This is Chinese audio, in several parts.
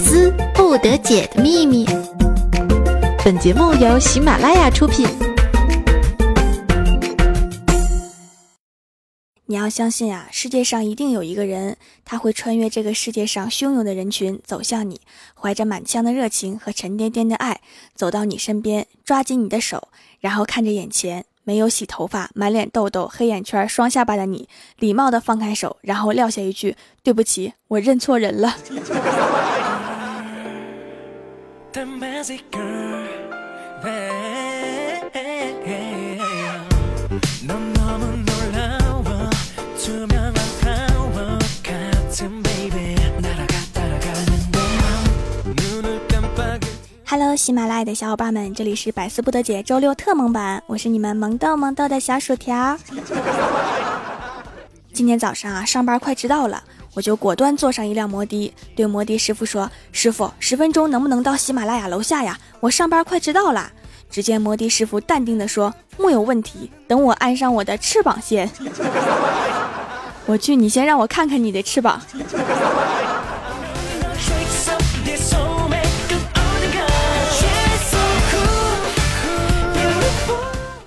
思不得解的秘密。本节目由喜马拉雅出品。你要相信啊，世界上一定有一个人，他会穿越这个世界上汹涌的人群走向你，怀着满腔的热情和沉甸甸的爱，走到你身边，抓紧你的手，然后看着眼前没有洗头发、满脸痘痘、黑眼圈、双下巴的你，礼貌的放开手，然后撂下一句：“对不起，我认错人了。” Hello，喜马拉雅的小伙伴们，这里是百思不得姐周六特萌版，我是你们萌豆萌豆的小薯条。今天早上啊，上班快迟到了，我就果断坐上一辆摩的，对摩的师傅说：“师傅，十分钟能不能到喜马拉雅楼下呀？我上班快迟到了。”只见摩的师傅淡定地说：“木有问题，等我安上我的翅膀先。”我去，你先让我看看你的翅膀。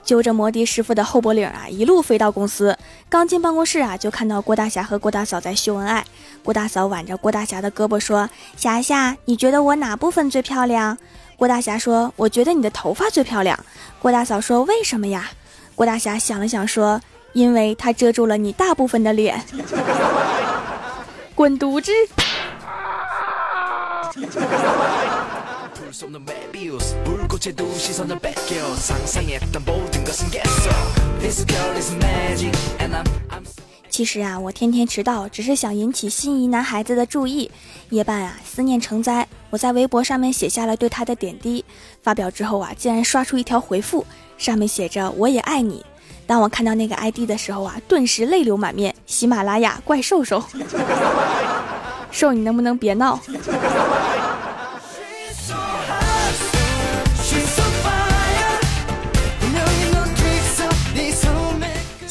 揪着摩的师傅的后脖领啊，一路飞到公司。刚进办公室啊，就看到郭大侠和郭大嫂在秀恩爱。郭大嫂挽着郭大侠的胳膊说：“侠侠，你觉得我哪部分最漂亮？”郭大侠说：“我觉得你的头发最漂亮。”郭大嫂说：“为什么呀？”郭大侠想了想说：“因为它遮住了你大部分的脸。”滚犊子！其实啊，我天天迟到，只是想引起心仪男孩子的注意。夜半啊，思念成灾，我在微博上面写下了对他的点滴。发表之后啊，竟然刷出一条回复，上面写着“我也爱你”。当我看到那个 ID 的时候啊，顿时泪流满面。喜马拉雅怪兽兽，兽你能不能别闹？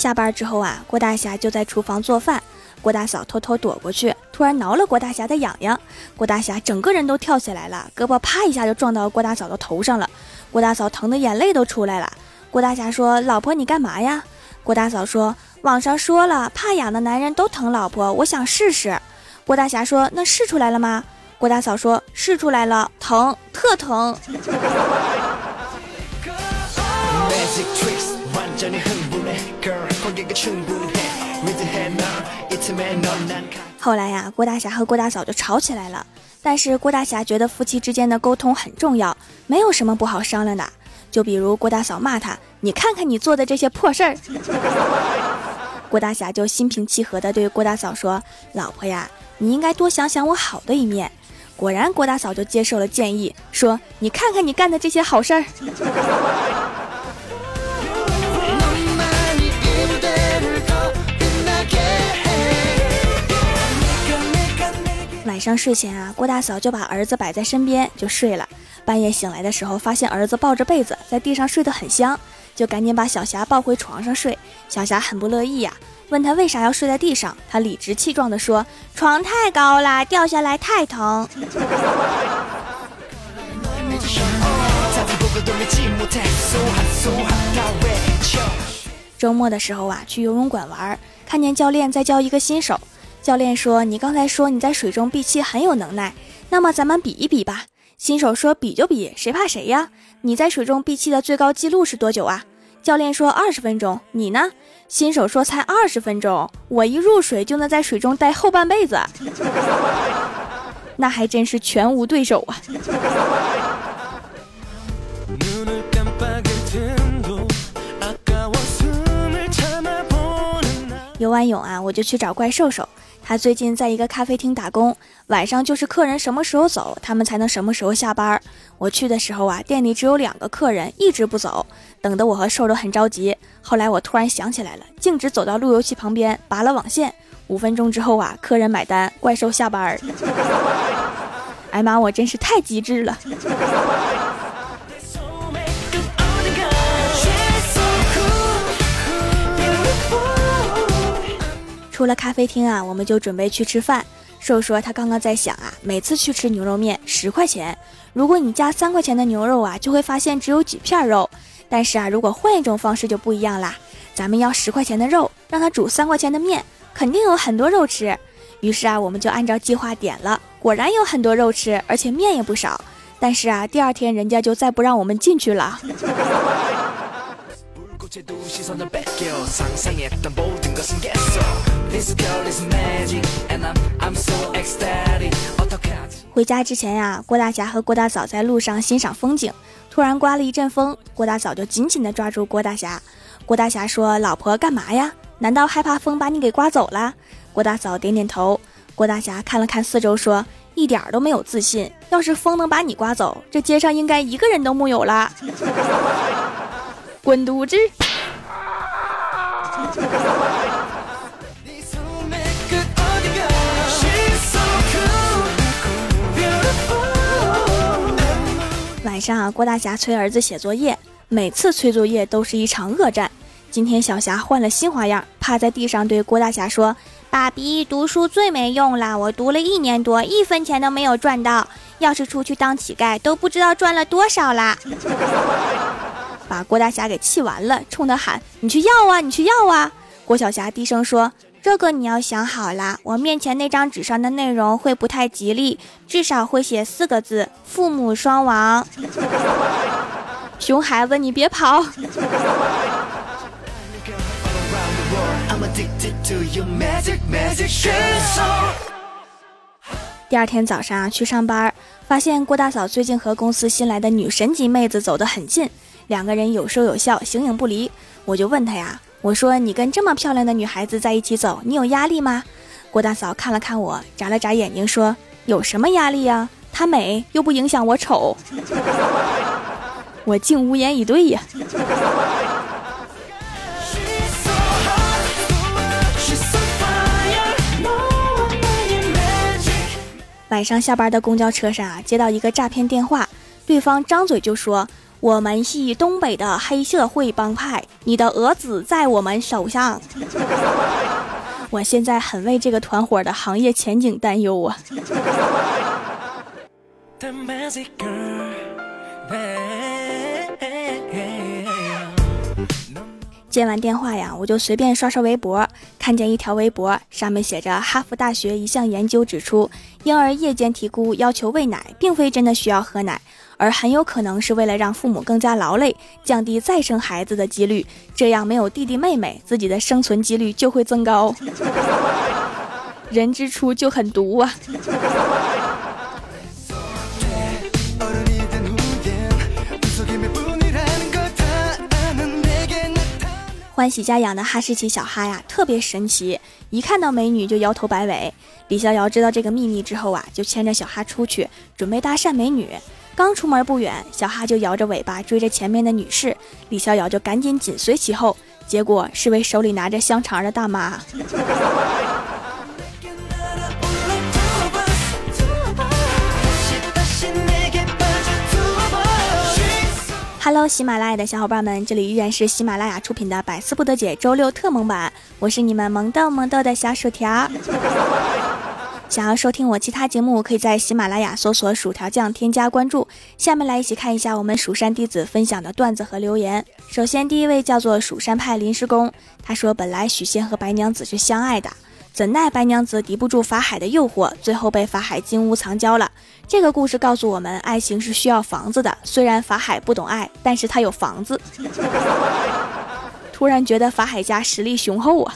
下班之后啊，郭大侠就在厨房做饭，郭大嫂偷偷躲过去，突然挠了郭大侠的痒痒，郭大侠整个人都跳起来了，胳膊啪一下就撞到郭大嫂的头上了，郭大嫂疼得眼泪都出来了。郭大侠说：“老婆，你干嘛呀？”郭大嫂说：“网上说了，怕痒的男人都疼老婆，我想试试。”郭大侠说：“那试出来了吗？”郭大嫂说：“试出来了，疼，特疼。”后来呀，郭大侠和郭大嫂就吵起来了。但是郭大侠觉得夫妻之间的沟通很重要，没有什么不好商量的。就比如郭大嫂骂他：“你看看你做的这些破事儿。”郭大侠就心平气和地对郭大嫂说：“老婆呀，你应该多想想我好的一面。”果然，郭大嫂就接受了建议，说：“你看看你干的这些好事儿。” 上睡前啊，郭大嫂就把儿子摆在身边就睡了。半夜醒来的时候，发现儿子抱着被子在地上睡得很香，就赶紧把小霞抱回床上睡。小霞很不乐意呀，问他为啥要睡在地上，他理直气壮地说：“床太高了，掉下来太疼。”周末的时候啊，去游泳馆玩，看见教练在教一个新手。教练说：“你刚才说你在水中闭气很有能耐，那么咱们比一比吧。”新手说：“比就比，谁怕谁呀？你在水中闭气的最高记录是多久啊？”教练说：“二十分钟。”你呢？新手说：“才二十分钟，我一入水就能在水中待后半辈子，那还真是全无对手啊！”游完泳啊，我就去找怪兽兽。他最近在一个咖啡厅打工，晚上就是客人什么时候走，他们才能什么时候下班。我去的时候啊，店里只有两个客人，一直不走，等得我和瘦瘦很着急。后来我突然想起来了，径直走到路由器旁边，拔了网线。五分钟之后啊，客人买单，怪兽下班。哎妈，我真是太机智了。出了咖啡厅啊，我们就准备去吃饭。瘦说他刚刚在想啊，每次去吃牛肉面十块钱，如果你加三块钱的牛肉啊，就会发现只有几片肉。但是啊，如果换一种方式就不一样啦，咱们要十块钱的肉，让他煮三块钱的面，肯定有很多肉吃。于是啊，我们就按照计划点了，果然有很多肉吃，而且面也不少。但是啊，第二天人家就再不让我们进去了。回家之前呀，郭大侠和郭大嫂在路上欣赏风景，突然刮了一阵风，郭大嫂就紧紧地抓住郭大侠。郭大侠说：“老婆干嘛呀？难道害怕风把你给刮走了？”郭大嫂点点头。郭大侠看了看四周，说：“一点都没有自信。要是风能把你刮走，这街上应该一个人都木有了。”滚犊子！晚上啊，郭大侠催儿子写作业，每次催作业都是一场恶战。今天小霞换了新花样，趴在地上对郭大侠说：“爸比，读书最没用了，我读了一年多，一分钱都没有赚到。要是出去当乞丐，都不知道赚了多少啦。”把郭大侠给气完了，冲他喊：“你去要啊，你去要啊！”郭晓霞低声说：“这个你要想好啦，我面前那张纸上的内容会不太吉利，至少会写四个字：父母双亡。熊孩子，你别跑！” 第二天早上去上班，发现郭大嫂最近和公司新来的女神级妹子走得很近。两个人有说有笑，形影不离。我就问他呀，我说你跟这么漂亮的女孩子在一起走，你有压力吗？郭大嫂看了看我，眨了眨眼睛，说：“有什么压力呀？她美又不影响我丑。”我竟无言以对呀。晚上下班的公交车上啊，接到一个诈骗电话，对方张嘴就说。我们系东北的黑社会帮派，你的儿子在我们手上。我现在很为这个团伙的行业前景担忧啊。接完电话呀，我就随便刷刷微博，看见一条微博，上面写着：哈佛大学一项研究指出，婴儿夜间啼哭要求喂奶，并非真的需要喝奶。而很有可能是为了让父母更加劳累，降低再生孩子的几率，这样没有弟弟妹妹，自己的生存几率就会增高。人之初就很毒啊！欢喜家养的哈士奇小哈呀，特别神奇，一看到美女就摇头摆尾。李逍遥知道这个秘密之后啊，就牵着小哈出去，准备搭讪美女。刚出门不远，小哈就摇着尾巴追着前面的女士，李逍遥就赶紧紧随其后，结果是位手里拿着香肠的大妈。Hello，喜马拉雅的小伙伴们，这里依然是喜马拉雅出品的《百思不得解》周六特萌版，我是你们萌豆萌豆的小薯条。想要收听我其他节目，可以在喜马拉雅搜索“薯条酱”添加关注。下面来一起看一下我们蜀山弟子分享的段子和留言。首先，第一位叫做蜀山派临时工，他说：“本来许仙和白娘子是相爱的，怎奈白娘子抵不住法海的诱惑，最后被法海金屋藏娇了。”这个故事告诉我们，爱情是需要房子的。虽然法海不懂爱，但是他有房子。突然觉得法海家实力雄厚啊！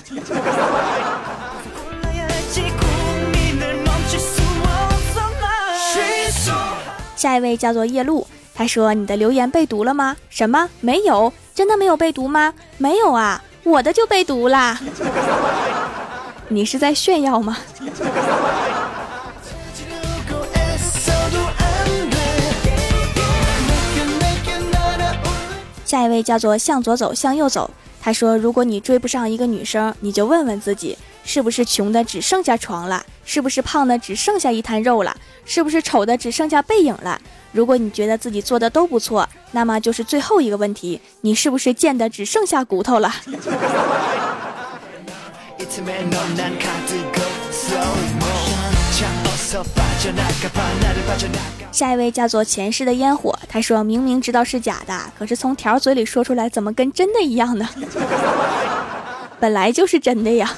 下一位叫做夜露，他说：“你的留言被读了吗？什么？没有？真的没有被读吗？没有啊，我的就被读啦。你是在炫耀吗？”下一位叫做向左走，向右走。他说：“如果你追不上一个女生，你就问问自己，是不是穷的只剩下床了？是不是胖的只剩下一滩肉了？是不是丑的只剩下背影了？如果你觉得自己做的都不错，那么就是最后一个问题：你是不是贱的只剩下骨头了？”下一位叫做前世的烟火，他说明明知道是假的，可是从条嘴里说出来，怎么跟真的一样呢？本来就是真的呀。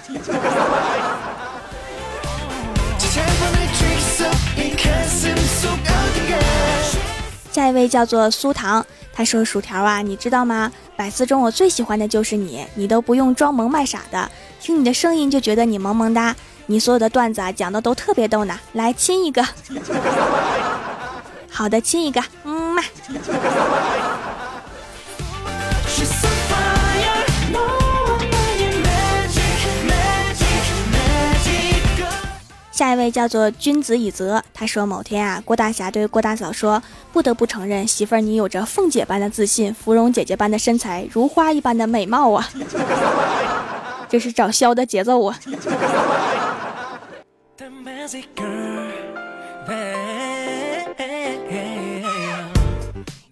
下一位叫做苏糖，他说薯条啊，你知道吗？百思中我最喜欢的就是你，你都不用装萌卖傻的，听你的声音就觉得你萌萌哒。你所有的段子啊讲的都特别逗呢，来亲一个。好的，亲一个，嗯嘛。下一位叫做君子以泽，他说某天啊，郭大侠对郭大嫂说：“不得不承认，媳妇儿你有着凤姐般的自信，芙蓉姐姐般的身材，如花一般的美貌啊。”这是找肖的节奏啊。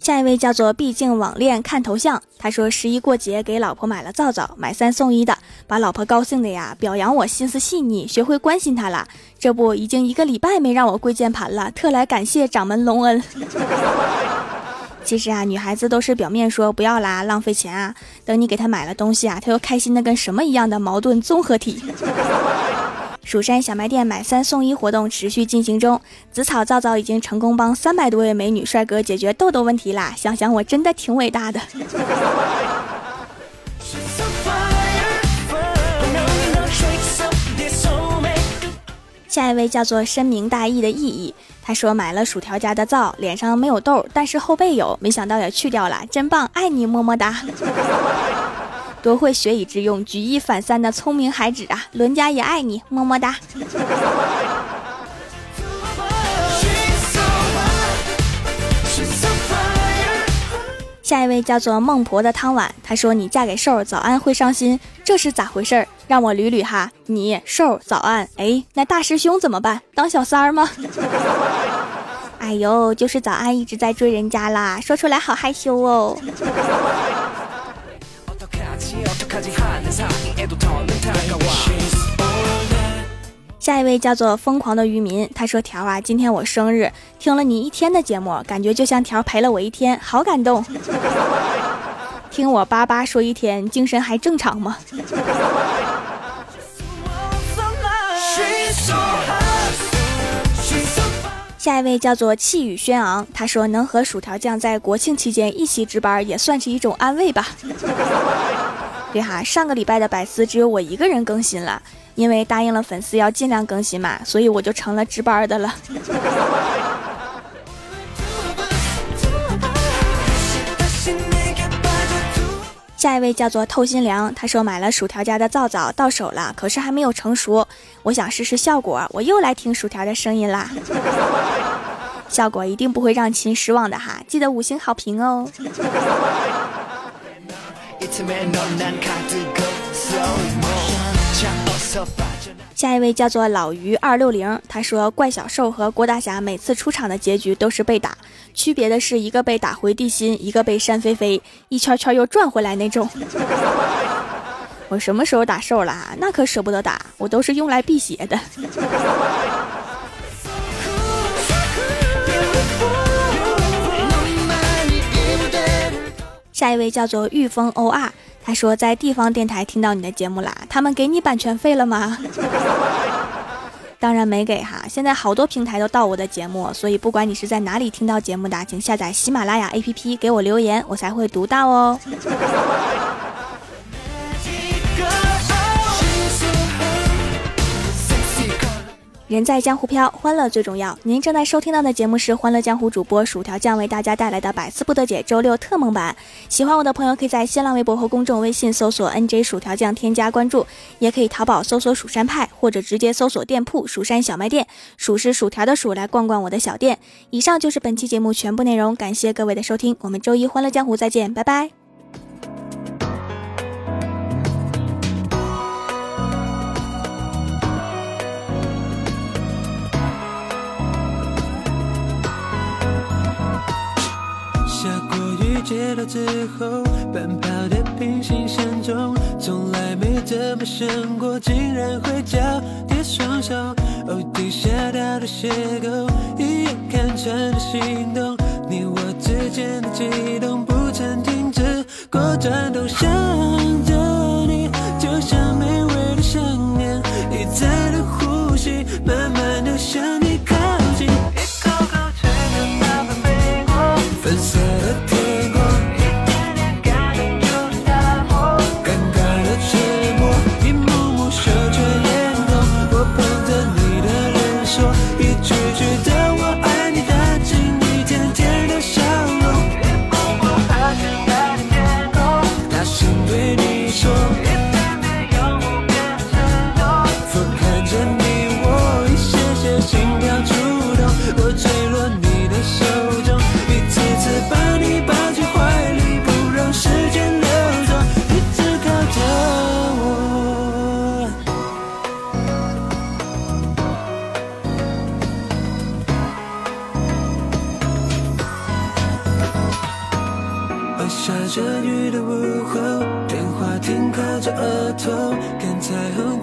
下一位叫做毕竟网恋看头像，他说十一过节给老婆买了皂皂，买三送一的，把老婆高兴的呀，表扬我心思细腻，学会关心她了。这不已经一个礼拜没让我跪键盘了，特来感谢掌门隆恩。其实啊，女孩子都是表面说不要啦，浪费钱啊，等你给她买了东西啊，她又开心的跟什么一样的矛盾综合体。蜀山小卖店买三送一活动持续进行中，紫草皂皂已经成功帮三百多位美女帅哥解决痘痘问题啦！想想我真的挺伟大的。下一位叫做深明大义的意义，他说买了薯条家的皂，脸上没有痘，但是后背有，没想到也去掉了，真棒，爱你么么哒。多会学以致用，举一反三的聪明孩子啊！伦家也爱你，么么哒。下一位叫做孟婆的汤碗，他说：“你嫁给瘦，早安会伤心，这是咋回事？让我捋捋哈。你瘦早安，哎，那大师兄怎么办？当小三儿吗？哎呦，就是早安一直在追人家啦，说出来好害羞哦。”下一位叫做疯狂的渔民，他说：“条啊，今天我生日，听了你一天的节目，感觉就像条陪了我一天，好感动。听我叭叭说一天，精神还正常吗？” 下一位叫做气宇轩昂，他说：“能和薯条酱在国庆期间一起值班，也算是一种安慰吧。”对哈，上个礼拜的百思只有我一个人更新了，因为答应了粉丝要尽量更新嘛，所以我就成了值班的了。下一位叫做透心凉，他说买了薯条家的皂皂到手了，可是还没有成熟，我想试试效果，我又来听薯条的声音啦，效果一定不会让亲失望的哈，记得五星好评哦。下一位叫做老于二六零，他说怪小兽和郭大侠每次出场的结局都是被打，区别的是一个被打回地心，一个被扇飞飞，一圈圈又转回来那种。我什么时候打兽了？那可舍不得打，我都是用来辟邪的。下一位叫做御风 OR，他说在地方电台听到你的节目啦，他们给你版权费了吗？当然没给哈，现在好多平台都盗我的节目，所以不管你是在哪里听到节目的，请下载喜马拉雅 APP 给我留言，我才会读到哦。人在江湖飘，欢乐最重要。您正在收听到的节目是《欢乐江湖》主播薯条酱为大家带来的百思不得解周六特蒙版。喜欢我的朋友可以在新浪微博和公众微信搜索 “nj 薯条酱”添加关注，也可以淘宝搜索“蜀山派”或者直接搜索店铺“蜀山小卖店”，薯是薯条的薯，来逛逛我的小店。以上就是本期节目全部内容，感谢各位的收听，我们周一《欢乐江湖》再见，拜拜。街道之后，奔跑的平行线中，从来没这么想过，竟然会交叠双手。哦，地下道的邂逅，一眼看穿的心动，你我之间的悸动，不曾停止过转动，想。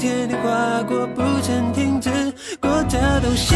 天，你划过，不曾停止过的冬夏。